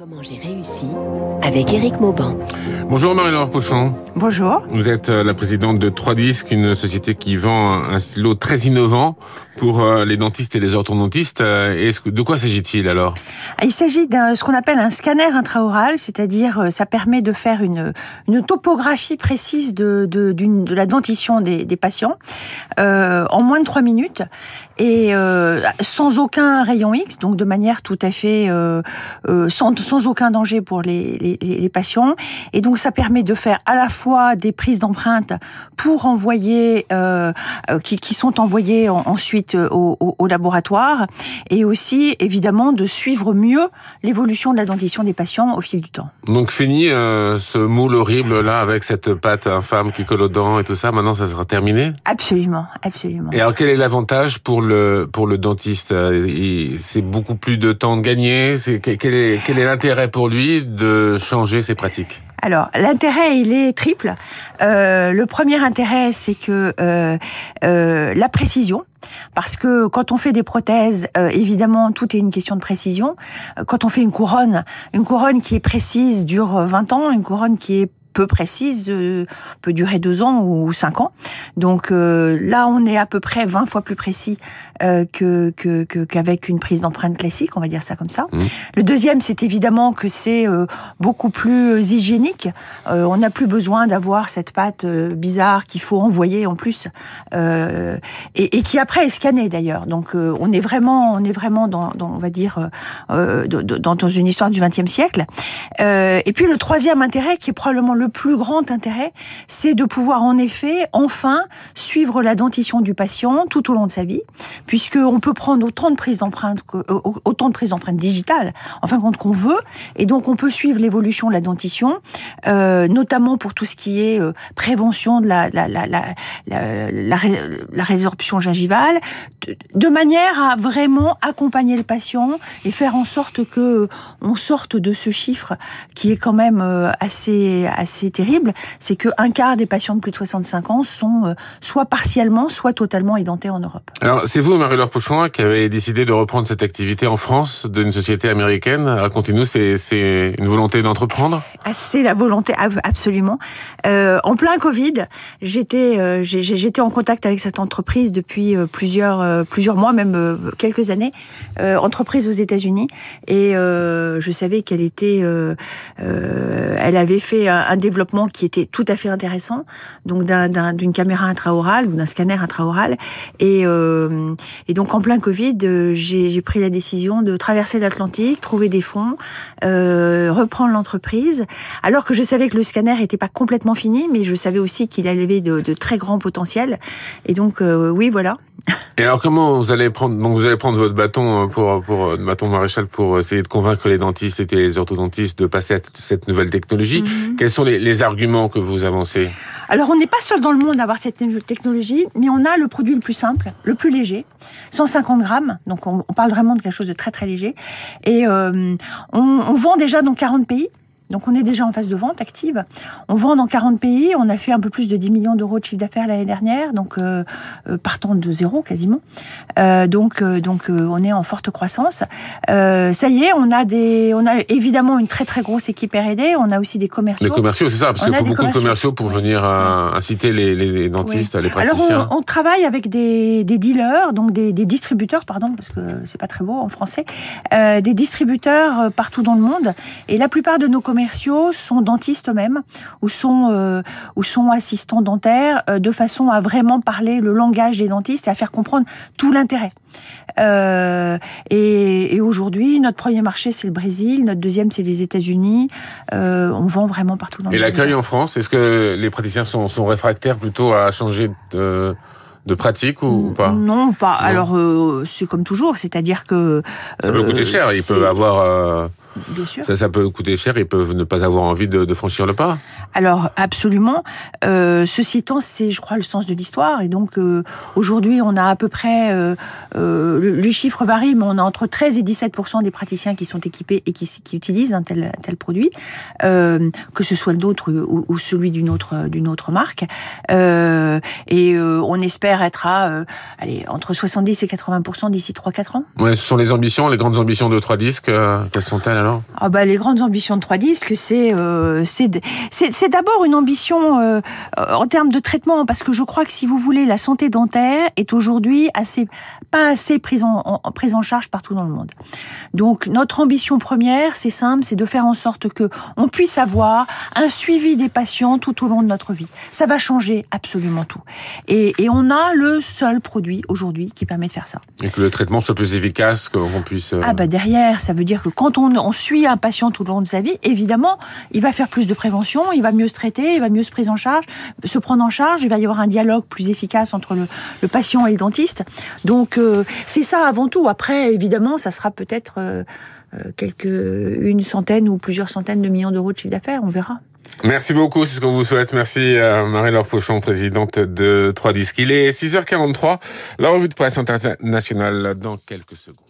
Comment j'ai réussi avec Éric Mauban. Bonjour Marie-Laure Pochon. Bonjour. Vous êtes euh, la présidente de 3 Disques, une société qui vend un stylo très innovant pour euh, les dentistes et les orthodontistes. Euh, et de quoi s'agit-il alors? Il s'agit d'un ce qu'on appelle un scanner intraoral, c'est-à-dire ça permet de faire une, une topographie précise de, de, de la dentition des, des patients euh, en moins de 3 minutes et euh, sans aucun rayon X, donc de manière tout à fait euh, sans sans aucun danger pour les, les, les, patients. Et donc ça permet de faire à la fois des prises d'empreintes pour envoyer, euh, euh qui, qui, sont envoyées ensuite euh, au, au, au, laboratoire, et aussi évidemment de suivre mieux l'évolution de la dentition des patients au fil du temps. Donc fini euh, ce moule horrible là avec cette pâte infâme qui colle aux dents et tout ça. Maintenant ça sera terminé? Absolument, absolument. Et alors quel est l'avantage pour le pour le dentiste? C'est beaucoup plus de temps de gagner? C'est quel est quel est l'intérêt pour lui de changer ses pratiques alors l'intérêt il est triple. Euh, le premier intérêt c'est que euh, euh, la précision. Parce que quand on fait des prothèses, euh, évidemment, tout est une question de précision. Quand on fait une couronne, une couronne qui est précise dure 20 ans, une couronne qui est peu précise euh, peut durer deux ans ou cinq ans. Donc euh, là, on est à peu près 20 fois plus précis euh, que qu'avec une prise d'empreinte classique, on va dire ça comme ça. Mmh. Le deuxième, c'est évidemment que c'est beaucoup plus hygiénique. on n'a plus besoin d'avoir cette pâte bizarre qu'il faut envoyer en plus et, et, qui après est scannée d'ailleurs. Donc on est vraiment, on est vraiment dans, dans on va dire, dans, dans une histoire du XXe siècle. et puis le troisième intérêt, qui est probablement le plus grand intérêt, c'est de pouvoir en effet enfin suivre la dentition du patient tout au long de sa vie, puisque on peut prendre autant de prises d'empreintes, euh, autant de prises d'empreintes digitales, en fin de compte qu'on veut, et donc on peut suivre l'évolution de la dentition, euh, notamment pour tout ce qui est euh, prévention de la résorption gingivale, de, manière à vraiment accompagner le patient et faire en sorte que on sorte de ce chiffre qui est quand même assez c'est terrible, c'est qu'un quart des patients de plus de 65 ans sont euh, soit partiellement, soit totalement édentés en Europe. Alors, c'est vous, Marie-Laure Pochon, qui avez décidé de reprendre cette activité en France d'une société américaine. Racontez-nous, c'est une volonté d'entreprendre? Ah, C'est la volonté, absolument. Euh, en plein Covid, j'étais euh, j'étais en contact avec cette entreprise depuis plusieurs euh, plusieurs mois, même quelques années, entreprise aux États-Unis, et je savais qu'elle était, elle avait fait un développement qui était tout à fait intéressant, donc d'une caméra intraorale ou d'un scanner intraoral. Et, euh, et donc en plein Covid, euh, j'ai pris la décision de traverser l'Atlantique, trouver des fonds, euh, reprendre l'entreprise, alors que je savais que le scanner n'était pas complètement fini, mais je savais aussi qu'il avait de, de, très grands potentiels. Et donc euh, oui, voilà. Et alors comment vous allez prendre donc vous allez prendre votre bâton pour pour bâton maréchal pour essayer de convaincre les dentistes et les orthodontistes de passer à cette nouvelle technologie. Mhm. Quels sont les, les, arguments que vous avancez? Alors on n'est pas seul dans le monde à avoir cette technologie, mais on a le produit le plus simple, le plus léger, 150 grammes. Donc on, on parle vraiment de quelque chose de très très léger. Et euh, on, on vend déjà dans 40 pays. Donc on est déjà en phase de vente active. On vend dans 40 pays. On a fait un peu plus de 10 millions d'euros de chiffre d'affaires l'année dernière, donc euh, euh partant de zéro quasiment. Euh, donc euh, donc on est en forte croissance. ça y est, on a des, on a évidemment une très très grosse équipe R&D. On a aussi des commerciaux. Des commerciaux, c'est ça, parce qu'il faut beaucoup de commerciaux pour venir inciter les, les dentistes, les praticiens. Alors on, on, travaille avec des, des dealers, donc des, des, distributeurs, pardon, parce que c'est pas très beau en français, des distributeurs partout dans le monde. Et la plupart de nos commerciaux commerciaux sont dentistes eux-mêmes ou sont euh, ou sont assistants dentaires euh, de façon à vraiment parler le langage des dentistes et à faire comprendre tout l'intérêt. Euh, et, et aujourd'hui, notre premier marché c'est le Brésil, notre deuxième c'est les États-Unis. On vend vraiment partout dans le monde. Et l'accueil en France, est-ce que les praticiens sont, sont réfractaires plutôt à changer de de pratique ou, pas? Non, pas. Alors euh, c'est comme toujours, c'est-à-dire que ça peut coûter cher. Il peut avoir Bien sûr. Ça, ça peut coûter cher, ils peuvent ne pas avoir envie de, de franchir le pas. Alors, absolument. Euh, ceci étant, c'est, je crois, le sens de l'histoire. Et donc, euh, aujourd'hui, on a à peu près, euh, euh les chiffres varient, mais on a entre 13 et 17% des praticiens qui sont équipés et qui, qui utilisent un tel, tel produit, que ce soit le nôtre ou, ou celui d'une autre, d'une autre marque. Et on espère être à, allez, entre 70 et 80% d'ici 3-4 ans. Ouais, ce sont les ambitions, les grandes ambitions de Trois Disques. quelles sont-elles alors ah bah, Les grandes ambitions de 3 disques, c'est euh, d'abord une ambition euh, en termes de traitement, parce que je crois que si vous voulez, la santé dentaire est aujourd'hui assez pas assez prise en, en, prise en charge partout dans le monde. Donc notre ambition première, c'est simple, c'est de faire en sorte que on puisse avoir un suivi des patients tout au long de notre vie. Ça va changer absolument tout. Et, et on a le seul produit aujourd'hui qui permet de faire ça. Et que le traitement soit plus efficace, qu'on puisse... Euh, ah bah derrière, ça veut dire que quand on, on suit un patient tout au long de sa vie, évidemment, il va faire plus de prévention, il va mieux se traiter, il va mieux se prendre en charge, se prendre en charge, il va y avoir un dialogue plus efficace entre le, le patient et le dentiste. Donc euh, c'est ça avant tout. Après, évidemment, ça sera peut-être euh, quelques une centaine ou plusieurs centaines de millions d'euros de chiffre d'affaires, on verra. Merci beaucoup, c'est ce qu'on vous souhaite. Merci à Marie-Laure Pochon, présidente de 3 Disques. Il est 6h43, la revue de presse internationale dans quelques secondes.